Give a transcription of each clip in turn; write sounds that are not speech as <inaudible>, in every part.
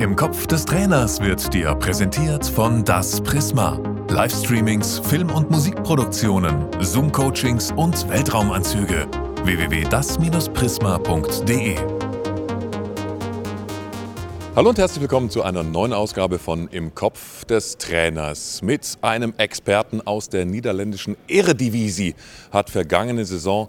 Im Kopf des Trainers wird dir präsentiert von Das Prisma. Livestreamings, Film- und Musikproduktionen, Zoom-Coachings und Weltraumanzüge. www.das-prisma.de Hallo und herzlich willkommen zu einer neuen Ausgabe von Im Kopf des Trainers. Mit einem Experten aus der niederländischen Eredivisie hat vergangene Saison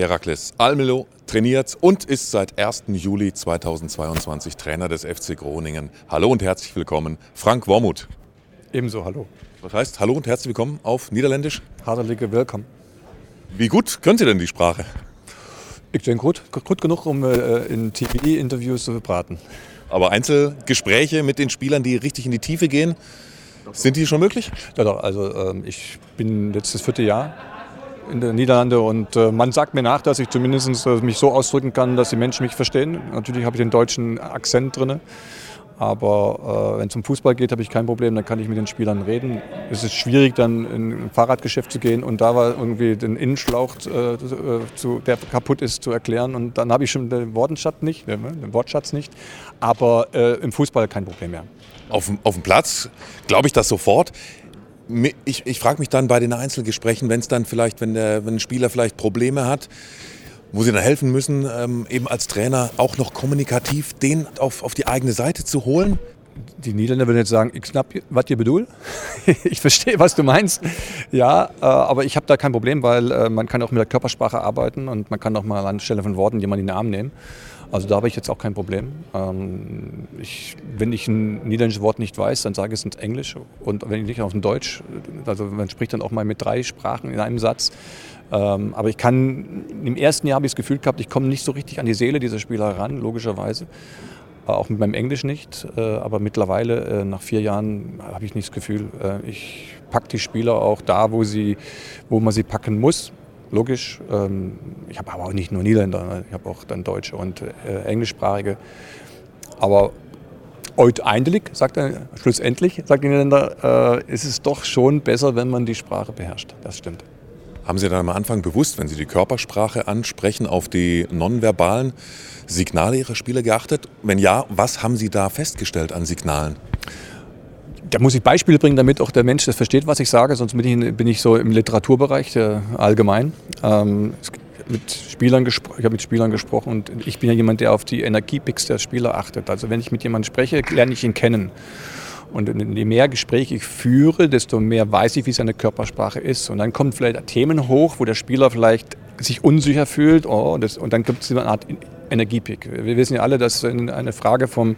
Herakles Almelo trainiert und ist seit 1. Juli 2022 Trainer des FC Groningen. Hallo und herzlich willkommen, Frank Wormuth. Ebenso, hallo. Was heißt Hallo und herzlich willkommen auf Niederländisch? Hartelijke Willkommen. Wie gut könnt ihr denn die Sprache? Ich denke gut, gut genug, um äh, in TV-Interviews zu braten. Aber Einzelgespräche mit den Spielern, die richtig in die Tiefe gehen, sind die schon möglich? Ja, doch, also ähm, ich bin jetzt das vierte Jahr in den Niederlanden und äh, man sagt mir nach, dass ich zumindest äh, mich so ausdrücken kann, dass die Menschen mich verstehen. Natürlich habe ich den deutschen Akzent drin, aber äh, wenn es um Fußball geht, habe ich kein Problem, dann kann ich mit den Spielern reden. Es ist schwierig, dann in ein Fahrradgeschäft zu gehen und da war irgendwie den Innenschlauch, äh, zu, der kaputt ist, zu erklären und dann habe ich schon den Wortschatz nicht, äh, den Wortschatz nicht, aber äh, im Fußball kein Problem mehr. Auf, auf dem Platz glaube ich das sofort ich, ich frage mich dann bei den Einzelgesprächen, wenn es dann vielleicht, wenn, der, wenn ein Spieler vielleicht Probleme hat, wo sie dann helfen müssen, ähm, eben als Trainer auch noch kommunikativ den auf, auf die eigene Seite zu holen? Die Niederländer würden jetzt sagen, ich knapp, was ihr bedul? <laughs> ich verstehe, was du meinst. Ja, äh, aber ich habe da kein Problem, weil äh, man kann auch mit der Körpersprache arbeiten und man kann auch mal anstelle von Worten jemanden in den Arm nehmen. Also da habe ich jetzt auch kein Problem. Ähm, ich, wenn ich ein niederländisches Wort nicht weiß, dann sage ich es ins Englisch und wenn ich nicht auf Deutsch, also man spricht dann auch mal mit drei Sprachen in einem Satz. Ähm, aber ich kann, im ersten Jahr habe ich das Gefühl gehabt, ich komme nicht so richtig an die Seele dieser Spieler ran, logischerweise. Äh, auch mit meinem Englisch nicht, äh, aber mittlerweile, äh, nach vier Jahren, habe ich nicht das Gefühl, ich packe die Spieler auch da, wo, sie, wo man sie packen muss logisch. Ähm, ich habe aber auch nicht nur Niederländer, ne? ich habe auch dann Deutsche und äh, Englischsprachige. Aber eindelijk, sagt er, schlussendlich, sagt der Niederländer, äh, ist es doch schon besser, wenn man die Sprache beherrscht. Das stimmt. Haben Sie dann am Anfang bewusst, wenn Sie die Körpersprache ansprechen, auf die nonverbalen Signale Ihrer Spieler geachtet? Wenn ja, was haben Sie da festgestellt an Signalen? Da muss ich Beispiele bringen, damit auch der Mensch das versteht, was ich sage. Sonst bin ich, bin ich so im Literaturbereich äh, allgemein. Ähm, mit Spielern ich habe mit Spielern gesprochen und ich bin ja jemand, der auf die Energiepicks der Spieler achtet. Also wenn ich mit jemandem spreche, lerne ich ihn kennen. Und je mehr Gespräche ich führe, desto mehr weiß ich, wie seine Körpersprache ist. Und dann kommen vielleicht Themen hoch, wo der Spieler vielleicht sich unsicher fühlt. Oh, das, und dann gibt es eine Art Energiepick. Wir wissen ja alle, dass eine Frage vom,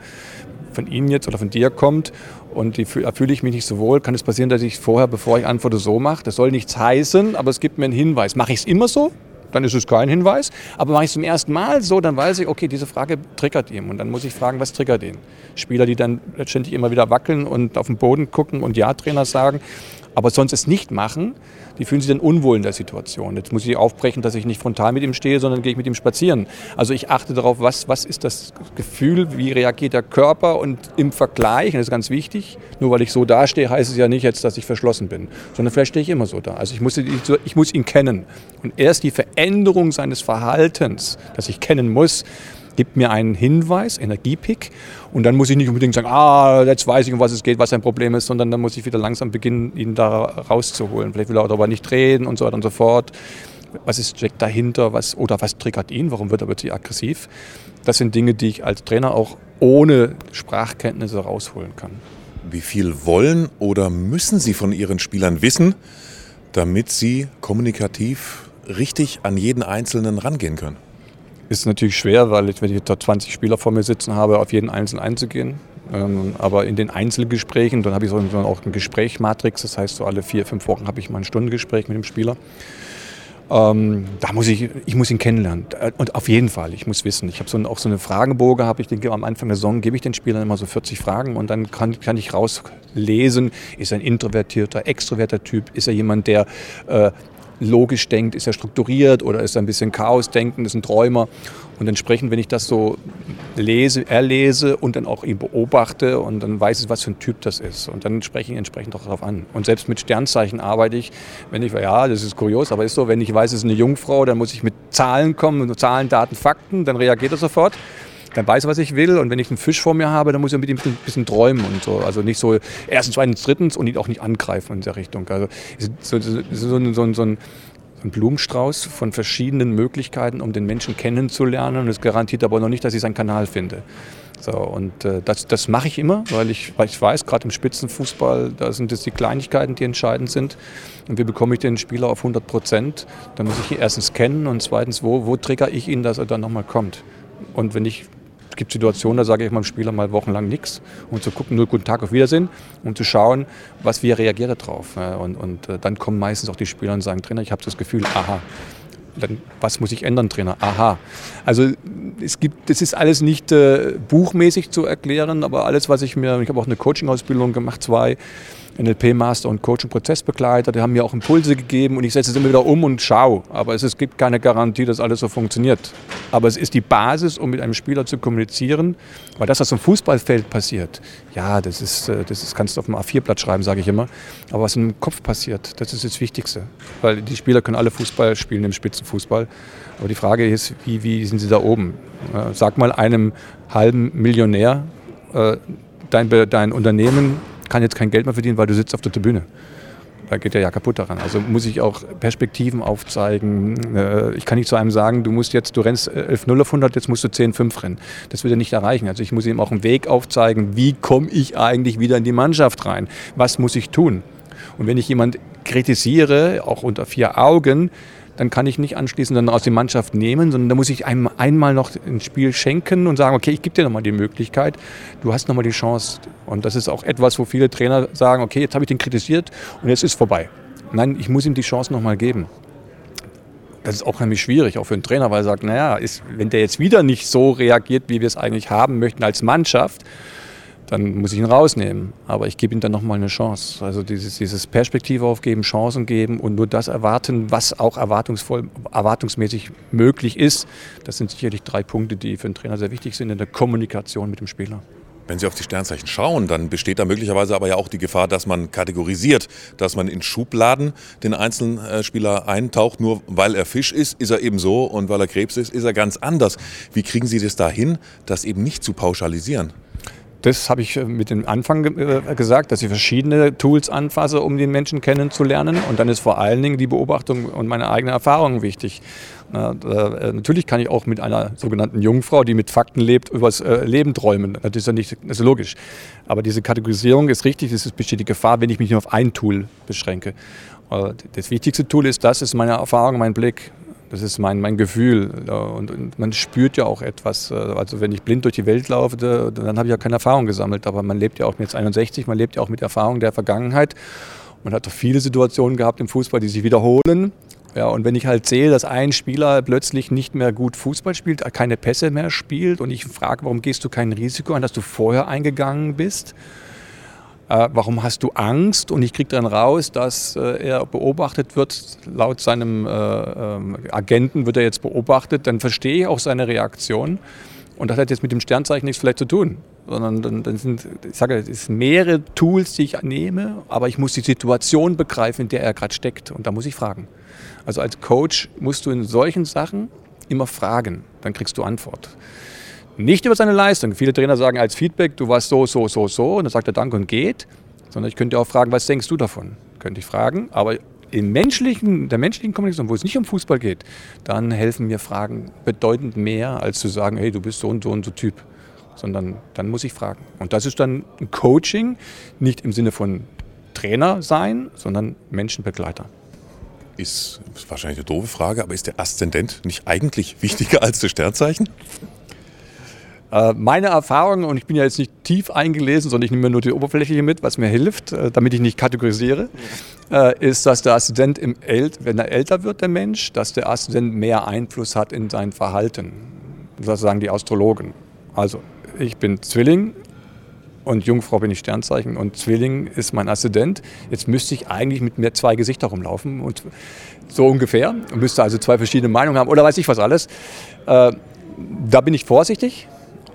von Ihnen jetzt oder von dir kommt und die, da fühle ich mich nicht so wohl, kann es passieren, dass ich vorher, bevor ich antworte, so mache. Das soll nichts heißen, aber es gibt mir einen Hinweis. Mache ich es immer so? Dann ist es kein Hinweis. Aber mache ich es zum ersten Mal so, dann weiß ich, okay, diese Frage triggert ihn. Und dann muss ich fragen, was triggert ihn? Spieler, die dann letztendlich immer wieder wackeln und auf den Boden gucken und Ja-Trainer sagen, aber sonst es nicht machen, die fühlen sich dann unwohl in der Situation. Jetzt muss ich aufbrechen, dass ich nicht frontal mit ihm stehe, sondern gehe ich mit ihm spazieren. Also ich achte darauf, was, was ist das Gefühl, wie reagiert der Körper und im Vergleich, und das ist ganz wichtig, nur weil ich so dastehe, heißt es ja nicht jetzt, dass ich verschlossen bin, sondern vielleicht stehe ich immer so da. Also ich muss, ich muss ihn kennen. Und erst die Veränderung seines Verhaltens, das ich kennen muss, gibt mir einen Hinweis, Energiepick, und dann muss ich nicht unbedingt sagen, ah, jetzt weiß ich, um was es geht, was sein Problem ist, sondern dann muss ich wieder langsam beginnen, ihn da rauszuholen. Vielleicht will er darüber nicht reden und so weiter und so fort. Was ist, steckt dahinter? Was, oder was triggert ihn? Warum wird er plötzlich aggressiv? Das sind Dinge, die ich als Trainer auch ohne Sprachkenntnisse rausholen kann. Wie viel wollen oder müssen Sie von Ihren Spielern wissen, damit sie kommunikativ richtig an jeden Einzelnen rangehen können? Ist natürlich schwer, weil ich, wenn ich da 20 Spieler vor mir sitzen habe, auf jeden Einzelnen einzugehen. Ähm, aber in den Einzelgesprächen, dann habe ich so auch eine Gesprächmatrix, das heißt, so alle vier, fünf Wochen habe ich mal ein Stundengespräch mit dem Spieler. Ähm, da muss ich, ich muss ihn kennenlernen. Und auf jeden Fall, ich muss wissen. Ich habe so auch so eine Fragebogen, habe ich denke, am Anfang der Saison gebe ich den Spielern immer so 40 Fragen und dann kann, kann ich rauslesen, ist er ein introvertierter, extroverter Typ, ist er jemand, der äh, logisch denkt, ist er strukturiert oder ist er ein bisschen Chaos denken, ist ein Träumer. Und entsprechend, wenn ich das so lese, erlese und dann auch ihn beobachte und dann weiß ich, was für ein Typ das ist. Und dann spreche ich entsprechend auch darauf an. Und selbst mit Sternzeichen arbeite ich, wenn ich, ja, das ist kurios, aber ist so, wenn ich weiß, es ist eine Jungfrau, dann muss ich mit Zahlen kommen, Zahlen, Daten, Fakten, dann reagiert er sofort. Der weiß, was ich will und wenn ich einen Fisch vor mir habe, dann muss ich mit ihm ein bisschen träumen und so. Also nicht so erstens, zweitens, drittens und ihn auch nicht angreifen in der Richtung. Also so, so, so, so, so ein ein Blumenstrauß von verschiedenen Möglichkeiten, um den Menschen kennenzulernen. Und es garantiert aber noch nicht, dass ich seinen Kanal finde. So, und äh, das, das mache ich immer, weil ich, weil ich weiß, gerade im Spitzenfußball, da sind es die Kleinigkeiten, die entscheidend sind. Und wie bekomme ich den Spieler auf 100 Prozent? Da muss ich ihn erstens kennen und zweitens, wo, wo trigger ich ihn, dass er dann nochmal kommt? Und wenn ich es gibt Situationen, da sage ich meinem Spieler mal wochenlang nichts, um zu gucken, nur guten Tag, auf Wiedersehen, um zu schauen, was wie er reagiert darauf. Und, und äh, dann kommen meistens auch die Spieler und sagen, Trainer, ich habe das Gefühl, aha, dann, was muss ich ändern, Trainer? Aha. Also es gibt, das ist alles nicht äh, buchmäßig zu erklären, aber alles, was ich mir, ich habe auch eine Coaching-Ausbildung gemacht, zwei, NLP-Master und Coach-und-Prozessbegleiter, die haben mir auch Impulse gegeben und ich setze es immer wieder um und schaue. Aber es, es gibt keine Garantie, dass alles so funktioniert. Aber es ist die Basis, um mit einem Spieler zu kommunizieren, weil das, was im Fußballfeld passiert, ja, das ist, äh, das ist, kannst du auf dem A4-Blatt schreiben, sage ich immer. Aber was im Kopf passiert, das ist das Wichtigste. Weil die Spieler können alle Fußball spielen im Spitzenfußball. Aber die Frage ist, wie, wie sind sie da oben? Sag mal einem halben Millionär, äh, dein, dein Unternehmen kann jetzt kein Geld mehr verdienen, weil du sitzt auf der Tribüne. Da geht der ja kaputt daran. Also muss ich auch Perspektiven aufzeigen. Äh, ich kann nicht zu einem sagen, du musst jetzt, du rennst 11-0 auf 100, jetzt musst du 10-5 rennen. Das wird er nicht erreichen. Also ich muss ihm auch einen Weg aufzeigen, wie komme ich eigentlich wieder in die Mannschaft rein? Was muss ich tun? Und wenn ich jemand kritisiere, auch unter vier Augen, dann kann ich nicht anschließend dann aus der Mannschaft nehmen, sondern da muss ich einem einmal noch ein Spiel schenken und sagen, okay, ich gebe dir nochmal die Möglichkeit, du hast nochmal die Chance. Und das ist auch etwas, wo viele Trainer sagen, okay, jetzt habe ich den kritisiert und jetzt ist vorbei. Nein, ich muss ihm die Chance nochmal geben. Das ist auch nämlich schwierig, auch für einen Trainer, weil er sagt, naja, ist, wenn der jetzt wieder nicht so reagiert, wie wir es eigentlich haben möchten als Mannschaft, dann muss ich ihn rausnehmen. Aber ich gebe ihm dann nochmal eine Chance. Also dieses, dieses Perspektive aufgeben, Chancen geben und nur das erwarten, was auch erwartungsvoll, erwartungsmäßig möglich ist. Das sind sicherlich drei Punkte, die für einen Trainer sehr wichtig sind in der Kommunikation mit dem Spieler. Wenn Sie auf die Sternzeichen schauen, dann besteht da möglicherweise aber ja auch die Gefahr, dass man kategorisiert, dass man in Schubladen den einzelnen äh, Spieler eintaucht. Nur weil er Fisch ist, ist er eben so und weil er Krebs ist, ist er ganz anders. Wie kriegen Sie das da hin, das eben nicht zu pauschalisieren? Das habe ich äh, mit dem Anfang äh, gesagt, dass ich verschiedene Tools anfasse, um den Menschen kennenzulernen. Und dann ist vor allen Dingen die Beobachtung und meine eigene Erfahrung wichtig. Äh, natürlich kann ich auch mit einer sogenannten Jungfrau, die mit Fakten lebt, über das äh, Leben träumen. Das ist ja nicht ist logisch. Aber diese Kategorisierung ist richtig. Es besteht die Gefahr, wenn ich mich nur auf ein Tool beschränke. Das wichtigste Tool ist das, ist meine Erfahrung, mein Blick. Das ist mein, mein Gefühl. Und, und, man spürt ja auch etwas. Äh, also wenn ich blind durch die Welt laufe, dann habe ich ja keine Erfahrung gesammelt. Aber man lebt ja auch mit 61, man lebt ja auch mit Erfahrung der Vergangenheit. Man hat doch viele Situationen gehabt im Fußball, die sich wiederholen. Ja, und wenn ich halt sehe, dass ein Spieler plötzlich nicht mehr gut Fußball spielt, keine Pässe mehr spielt und ich frage, warum gehst du kein Risiko an, dass du vorher eingegangen bist, äh, warum hast du Angst? Und ich kriege dann raus, dass äh, er beobachtet wird, laut seinem äh, ähm, Agenten wird er jetzt beobachtet, dann verstehe ich auch seine Reaktion. Und das hat jetzt mit dem Sternzeichen nichts vielleicht zu tun, sondern dann, dann sind, ich sage, es sind mehrere Tools, die ich nehme, aber ich muss die Situation begreifen, in der er gerade steckt. Und da muss ich fragen. Also als Coach musst du in solchen Sachen immer fragen, dann kriegst du Antwort. Nicht über seine Leistung. Viele Trainer sagen als Feedback, du warst so, so, so, so, und dann sagt er Danke und geht. Sondern ich könnte auch fragen, was denkst du davon? Könnte ich fragen. Aber in menschlichen, der menschlichen Kommunikation, wo es nicht um Fußball geht, dann helfen mir Fragen bedeutend mehr, als zu sagen, hey, du bist so und so und so Typ. Sondern dann muss ich fragen. Und das ist dann ein Coaching, nicht im Sinne von Trainer sein, sondern Menschenbegleiter. Ist wahrscheinlich eine doofe Frage, aber ist der Aszendent nicht eigentlich wichtiger als das Sternzeichen? Äh, meine Erfahrung, und ich bin ja jetzt nicht tief eingelesen, sondern ich nehme nur die Oberfläche mit, was mir hilft, äh, damit ich nicht kategorisiere, äh, ist, dass der Assistent, im wenn er älter wird, der Mensch, dass der Assistent mehr Einfluss hat in sein Verhalten. Das sagen die Astrologen. Also, ich bin Zwilling, und Jungfrau bin ich Sternzeichen und Zwilling ist mein Assistent. Jetzt müsste ich eigentlich mit mir zwei Gesichter rumlaufen und so ungefähr. Müsste also zwei verschiedene Meinungen haben oder weiß ich was alles. Da bin ich vorsichtig,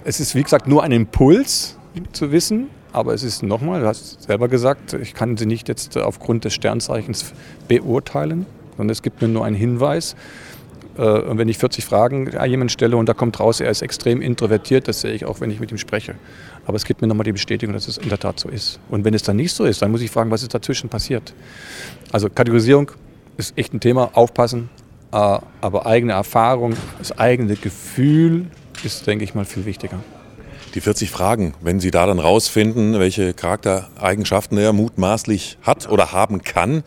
es ist, wie gesagt, nur ein Impuls zu wissen, aber es ist nochmal, du hast selber gesagt, ich kann sie nicht jetzt aufgrund des Sternzeichens beurteilen, sondern es gibt mir nur einen Hinweis. Äh, und wenn ich 40 Fragen an jemanden stelle und da kommt raus, er ist extrem introvertiert, das sehe ich auch, wenn ich mit ihm spreche. Aber es gibt mir nochmal die Bestätigung, dass es in der Tat so ist. Und wenn es dann nicht so ist, dann muss ich fragen, was ist dazwischen passiert. Also Kategorisierung ist echt ein Thema, aufpassen. Äh, aber eigene Erfahrung, das eigene Gefühl ist, denke ich mal, viel wichtiger. Die 40 Fragen, wenn Sie da dann rausfinden, welche Charaktereigenschaften er mutmaßlich hat oder haben kann,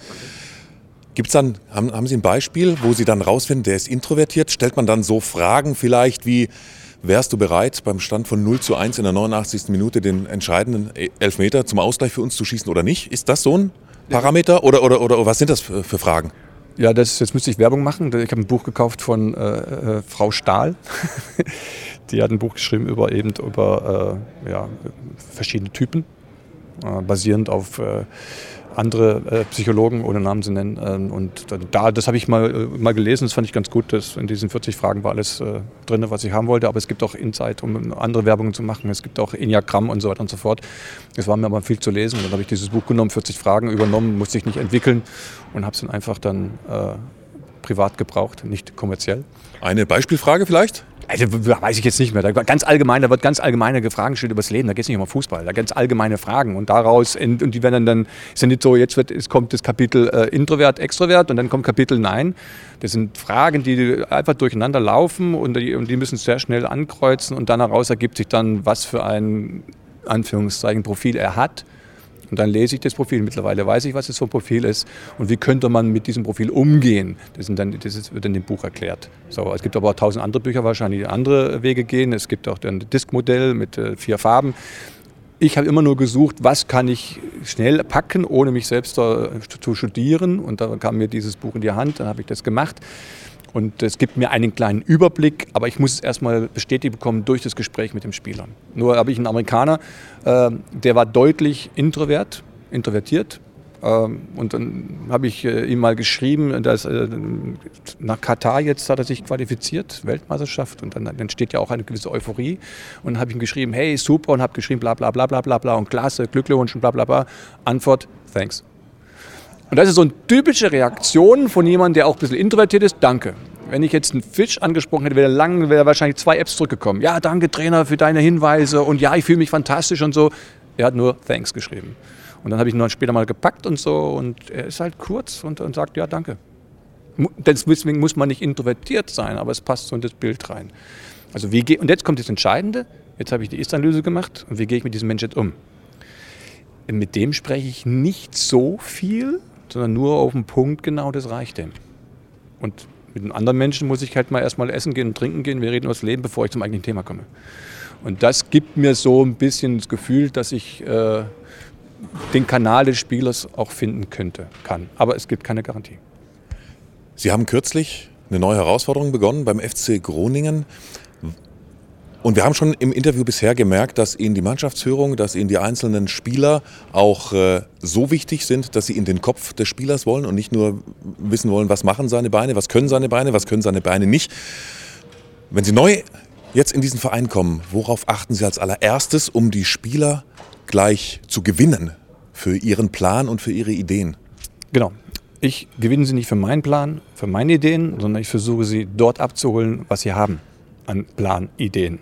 Gibt's dann, haben, haben Sie ein Beispiel, wo Sie dann rausfinden, der ist introvertiert? Stellt man dann so Fragen vielleicht wie, wärst du bereit, beim Stand von 0 zu 1 in der 89. Minute den entscheidenden Elfmeter zum Ausgleich für uns zu schießen oder nicht? Ist das so ein Parameter oder, oder, oder was sind das für, für Fragen? Ja, das, jetzt müsste ich Werbung machen. Ich habe ein Buch gekauft von äh, äh, Frau Stahl. <laughs> Die hat ein Buch geschrieben über eben über äh, ja, verschiedene Typen, äh, basierend auf äh, andere äh, Psychologen, ohne Namen zu nennen. Ähm, und da, das habe ich mal, äh, mal gelesen, das fand ich ganz gut. Dass in diesen 40 Fragen war alles äh, drin, was ich haben wollte. Aber es gibt auch Insight, um andere Werbungen zu machen. Es gibt auch Enneagramm und so weiter und so fort. Es war mir aber viel zu lesen. Und dann habe ich dieses Buch genommen, 40 Fragen übernommen, musste ich nicht entwickeln und habe es dann einfach dann äh, privat gebraucht, nicht kommerziell. Eine Beispielfrage vielleicht? Also weiß ich jetzt nicht mehr. Da, ganz allgemein, da wird ganz allgemeine Fragen gestellt über das Leben. Da geht es nicht um Fußball. Da ganz allgemeine Fragen. Und daraus, und die werden dann, ja nicht so, jetzt wird, es kommt das Kapitel äh, Introvert, Extrovert und dann kommt Kapitel Nein. Das sind Fragen, die einfach durcheinander laufen und die, und die müssen sehr schnell ankreuzen und dann heraus ergibt sich dann, was für ein Anführungszeichen Profil er hat und dann lese ich das Profil. Mittlerweile weiß ich, was es für ein Profil ist und wie könnte man mit diesem Profil umgehen. Das, dann, das wird in dem Buch erklärt. So, es gibt aber auch tausend andere Bücher wahrscheinlich, die andere Wege gehen. Es gibt auch ein Diskmodell mit äh, vier Farben. Ich habe immer nur gesucht, was kann ich schnell packen, ohne mich selbst zu studieren. Und da kam mir dieses Buch in die Hand, dann habe ich das gemacht. Und es gibt mir einen kleinen Überblick, aber ich muss es erstmal bestätigt bekommen durch das Gespräch mit dem Spieler. Nur habe ich einen Amerikaner, äh, der war deutlich introvert, introvertiert. Ähm, und dann habe ich äh, ihm mal geschrieben, dass äh, nach Katar jetzt hat er sich qualifiziert, Weltmeisterschaft, und dann entsteht ja auch eine gewisse Euphorie. Und habe ich ihm geschrieben, hey, super, und habe geschrieben, bla bla bla bla bla bla und klasse, Glückwunsch und bla bla bla. Antwort, thanks. Und das ist so eine typische Reaktion von jemandem, der auch ein bisschen introvertiert ist. Danke. Wenn ich jetzt einen Fisch angesprochen hätte, wäre er lang, wäre wahrscheinlich zwei Apps zurückgekommen. Ja, danke Trainer für deine Hinweise und ja, ich fühle mich fantastisch und so. Er hat nur Thanks geschrieben. Und dann habe ich ihn noch später mal gepackt und so und er ist halt kurz und, und sagt ja, danke. Deswegen muss man nicht introvertiert sein, aber es passt so in das Bild rein. Also wie und jetzt kommt das Entscheidende. Jetzt habe ich die Ist-Analyse gemacht und wie gehe ich mit diesem Menschen jetzt um? Mit dem spreche ich nicht so viel, sondern nur auf den Punkt genau, das reicht dem. Und mit einem anderen Menschen muss ich halt mal erstmal essen gehen und trinken gehen. Wir reden über das Leben, bevor ich zum eigentlichen Thema komme. Und das gibt mir so ein bisschen das Gefühl, dass ich äh, den Kanal des Spielers auch finden könnte, kann. Aber es gibt keine Garantie. Sie haben kürzlich eine neue Herausforderung begonnen beim FC Groningen. Und wir haben schon im Interview bisher gemerkt, dass Ihnen die Mannschaftsführung, dass Ihnen die einzelnen Spieler auch äh, so wichtig sind, dass Sie in den Kopf des Spielers wollen und nicht nur wissen wollen, was machen seine Beine, was können seine Beine, was können seine Beine nicht. Wenn Sie neu jetzt in diesen Verein kommen, worauf achten Sie als allererstes, um die Spieler gleich zu gewinnen für Ihren Plan und für Ihre Ideen? Genau. Ich gewinne sie nicht für meinen Plan, für meine Ideen, sondern ich versuche sie dort abzuholen, was sie haben an Planideen.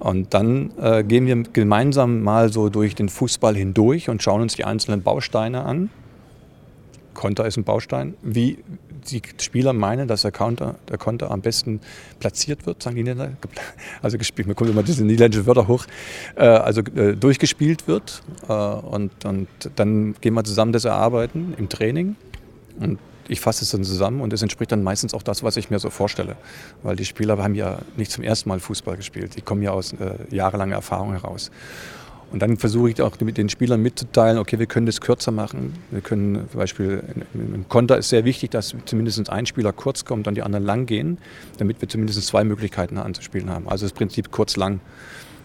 Und dann äh, gehen wir gemeinsam mal so durch den Fußball hindurch und schauen uns die einzelnen Bausteine an. Konter ist ein Baustein. Wie die Spieler meinen, dass der Konter, der Konter am besten platziert wird, sagen die Niederländer. <laughs> Also gespielt, mir kommen immer diese niederländischen Wörter hoch. Äh, also äh, durchgespielt wird. Äh, und, und dann gehen wir zusammen das erarbeiten im Training. Und ich fasse es dann zusammen und es entspricht dann meistens auch das, was ich mir so vorstelle. Weil die Spieler haben ja nicht zum ersten Mal Fußball gespielt. Die kommen ja aus äh, jahrelanger Erfahrung heraus. Und dann versuche ich auch mit den Spielern mitzuteilen, okay, wir können das kürzer machen. Wir können zum Beispiel, im Konter ist sehr wichtig, dass zumindest ein Spieler kurz kommt und die anderen lang gehen, damit wir zumindest zwei Möglichkeiten anzuspielen haben. Also das Prinzip kurz-lang.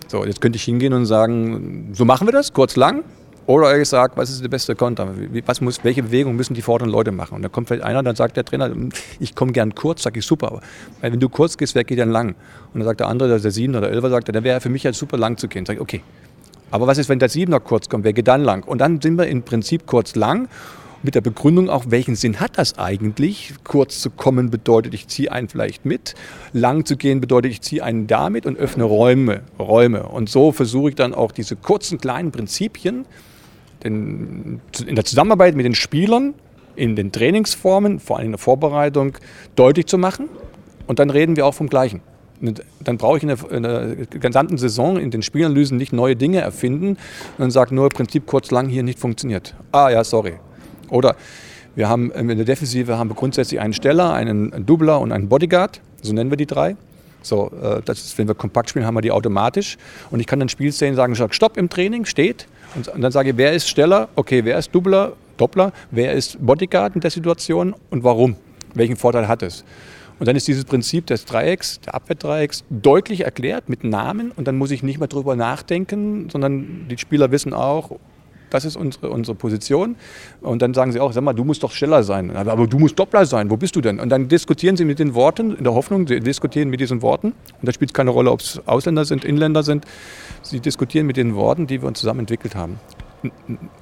So, jetzt könnte ich hingehen und sagen, so machen wir das, kurz-lang. Oder ich sage, was ist der beste Konter? Was muss, welche Bewegung müssen die vorderen Leute machen? Und dann kommt vielleicht einer, dann sagt der Trainer, ich komme gern kurz, sage ich super, aber wenn du kurz gehst, wer geht dann lang? Und dann sagt der andere, der Sieben oder Elfer, sagt, dann wäre für mich ja super lang zu gehen. Sag ich, okay. Aber was ist, wenn der Siebener kurz kommt, wer geht dann lang? Und dann sind wir im Prinzip kurz lang. mit der Begründung auch, welchen Sinn hat das eigentlich? Kurz zu kommen bedeutet, ich ziehe einen vielleicht mit. Lang zu gehen bedeutet, ich ziehe einen damit und öffne Räume, Räume. Und so versuche ich dann auch diese kurzen kleinen Prinzipien in der Zusammenarbeit mit den Spielern, in den Trainingsformen, vor allem in der Vorbereitung, deutlich zu machen. Und dann reden wir auch vom Gleichen. Dann brauche ich in der, in der, gesamten Saison in den Spielanalysen nicht neue Dinge erfinden und sage nur Prinzip kurz lang hier nicht funktioniert. Ah ja, sorry. Oder wir haben in der Defensive haben wir grundsätzlich einen Steller, einen Doubler und einen Bodyguard. So nennen wir die drei. So, äh, das ist, wenn wir kompakt spielen, haben wir die automatisch. Und ich kann dann Spielszenen sagen, Stopp im Training, steht. Und, dann sage ich, wer ist Steller? Okay, wer ist Doubler? Doppler? Wer ist Bodyguard in der Situation und warum? Welchen Vorteil hat es? Und dann ist dieses Prinzip des Dreiecks, der Abwehrdreiecks, deutlich erklärt mit Namen und dann muss ich nicht mehr drüber nachdenken, sondern die Spieler wissen auch, das ist unsere, unsere Position. Und dann sagen sie auch, sag mal, du musst doch schneller sein. Aber du musst Doppler sein, wo bist du denn? Und dann diskutieren sie mit den Worten, in der Hoffnung, sie diskutieren mit diesen Worten. Und da spielt es keine Rolle, ob es Ausländer sind, Inländer sind. Sie diskutieren mit den Worten, die wir uns zusammen entwickelt haben.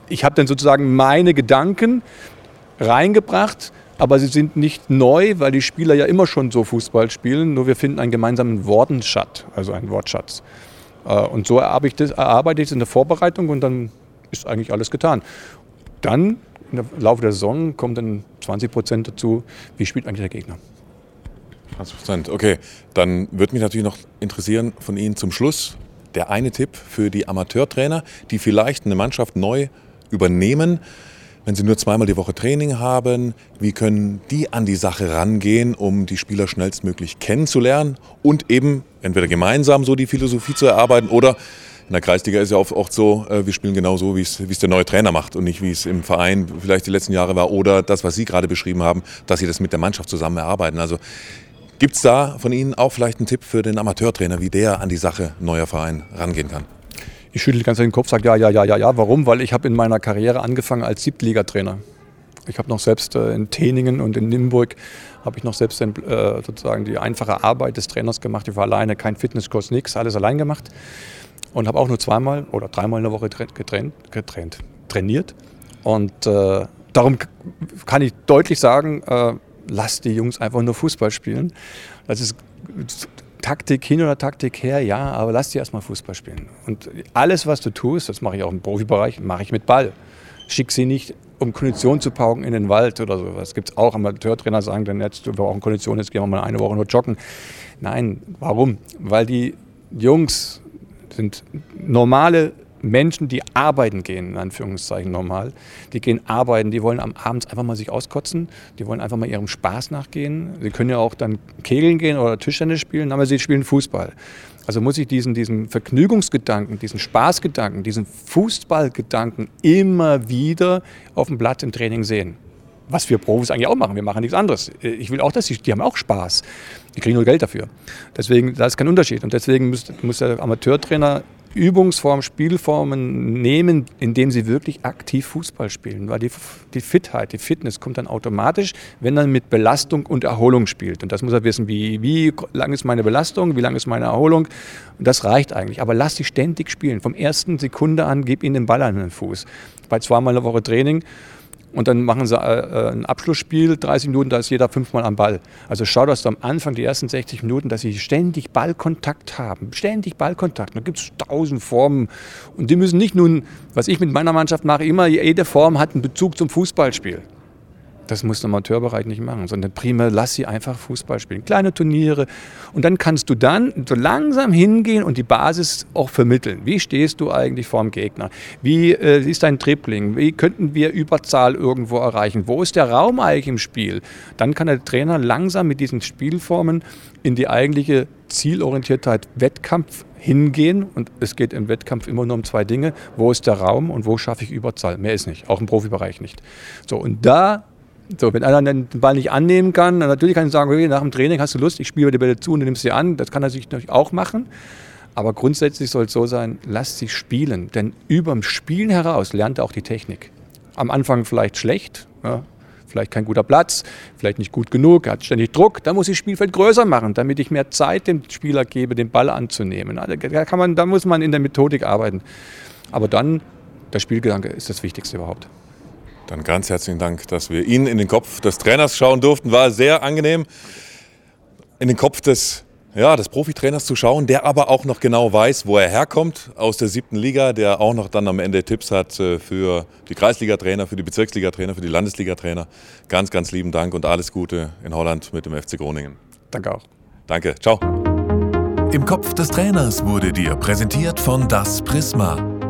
Ich habe dann sozusagen meine Gedanken reingebracht, aber sie sind nicht neu, weil die Spieler ja immer schon so Fußball spielen, nur wir finden einen gemeinsamen Wortenschatz, also einen Wortschatz. Äh, und so erarbeite ich es in der Vorbereitung und dann ist eigentlich alles getan. Dann im Laufe der Saison kommen dann 20 Prozent dazu, wie spielt eigentlich der Gegner. 20 Prozent, okay. Dann würde mich natürlich noch interessieren von Ihnen zum Schluss der eine Tipp für die Amateurtrainer, die vielleicht eine Mannschaft neu übernehmen. Wenn sie nur zweimal die Woche Training haben, wie können die an die Sache rangehen, um die Spieler schnellstmöglich kennenzulernen und eben entweder gemeinsam so die Philosophie zu erarbeiten oder in der Kreisliga ist ja oft, so, äh, wir spielen genau so, wie es der neue Trainer macht und nicht wie es im Verein vielleicht die letzten Jahre war oder das, was Sie gerade beschrieben haben, dass Sie das mit der Mannschaft zusammen erarbeiten. Also gibt es da von Ihnen auch vielleicht einen Tipp für den Amateurtrainer, wie der an die Sache neuer Verein rangehen kann? Ich schüttel Zeit den Kopf, sage ja, ja, ja, ja, ja. Warum? Weil ich habe in meiner Karriere angefangen als Siebtligatrainer. Ich habe noch selbst äh, in Teningen und in Nimburg habe ich noch selbst äh, sozusagen die einfache Arbeit des Trainers gemacht. Ich war alleine, kein Fitnesskurs, nichts, alles allein gemacht und habe auch nur zweimal oder dreimal in der Woche getrennt, getrennt, trainiert. Und äh, darum kann ich deutlich sagen, äh, lasst die Jungs einfach nur Fußball spielen. Das ist Taktik hin oder Taktik her, ja, aber lass die erstmal Fußball spielen. Und alles, was du tust, das mache ich auch im Profibereich, mache ich mit Ball. Schick sie nicht, um Kondition zu pauken in den Wald oder sowas. Gibt es auch Amateurtrainer, sagen dann jetzt, wir brauchen Kondition, jetzt gehen wir mal eine Woche nur joggen. Nein, warum? Weil die Jungs sind normale Menschen, die arbeiten gehen, in Anführungszeichen normal. Die gehen arbeiten, die wollen am Abend einfach mal sich auskotzen, die wollen einfach mal ihrem Spaß nachgehen. Sie können ja auch dann kegeln gehen oder Tischtennis spielen, aber sie spielen Fußball. Also muss ich diesen, diesen Vergnügungsgedanken, diesen Spaßgedanken, diesen Fußballgedanken immer wieder auf dem Blatt im Training sehen. Was wir Profis eigentlich auch machen. Wir machen nichts anderes. Ich will auch, dass sie, die haben auch Spaß. Die kriegen nur Geld dafür. Deswegen, da ist kein Unterschied. Und deswegen muss, muss der Amateurtrainer Übungsformen, Spielformen nehmen, indem sie wirklich aktiv Fußball spielen. Weil die, die Fitheit, die Fitness kommt dann automatisch, wenn er mit Belastung und Erholung spielt. Und das muss er wissen, wie, wie lang ist meine Belastung, wie lang ist meine Erholung. Und das reicht eigentlich. Aber lass sie ständig spielen. Vom ersten Sekunde an, gib ihnen den Ball an den Fuß. Bei zweimal eine Woche Training und dann machen sie äh, ein Abschlussspiel, 30 Minuten, da ist jeder fünfmal am Ball. Also schau, dass du am Anfang die ersten 60 Minuten, dass sie ständig Ballkontakt haben. Ständig Ballkontakt. Da gibt es tausend Formen. Und die müssen nicht nun, was ich mit meiner Mannschaft mache, immer jede Form hat einen Bezug zum Fußballspiel. Das muss der Amateurbereich nicht machen, sondern prima, lass sie einfach Fußball spielen. Kleine Turniere. Und dann kannst du dann so langsam hingehen und die Basis auch vermitteln. Wie stehst du eigentlich vor dem Gegner? Wie äh, ist dein Tripling? Wie könnten wir Überzahl irgendwo erreichen? Wo ist der Raum eigentlich im Spiel? Dann kann der Trainer langsam mit diesen Spielformen in die eigentliche Zielorientiertheit Wettkampf hingehen. Und es geht im Wettkampf immer nur um zwei Dinge. Wo ist der Raum und wo schaffe ich Überzahl? Mehr ist nicht, auch im Profibereich nicht. So, und da so, wenn einer den Ball nicht annehmen kann, dann natürlich kann ich sagen, okay, nach dem Training hast du Lust, ich spiele die Bälle zu und du nimmst sie an. Das kann er sich natürlich auch machen. Aber grundsätzlich soll es so sein, lass sie spielen. Denn über dem Spielen heraus lernt er auch die Technik. Am Anfang vielleicht schlecht, ja, vielleicht kein guter Platz, vielleicht nicht gut genug, er hat ständig Druck. Dann muss ich das Spielfeld größer machen, damit ich mehr Zeit dem Spieler gebe, den Ball anzunehmen. Da, kann man, da muss man in der Methodik arbeiten. Aber dann, der Spielgedanke ist das Wichtigste überhaupt. Dann ganz herzlichen Dank, dass wir Ihnen in den Kopf des Trainers schauen durften. War sehr angenehm, in den Kopf des, ja, des Profitrainers zu schauen, der aber auch noch genau weiß, wo er herkommt aus der siebten Liga, der auch noch dann am Ende Tipps hat äh, für die Kreisliga-Trainer, für die Bezirksliga-Trainer, für die Landesliga-Trainer. Ganz, ganz lieben Dank und alles Gute in Holland mit dem FC Groningen. Danke auch. Danke, ciao. Im Kopf des Trainers wurde dir präsentiert von Das Prisma.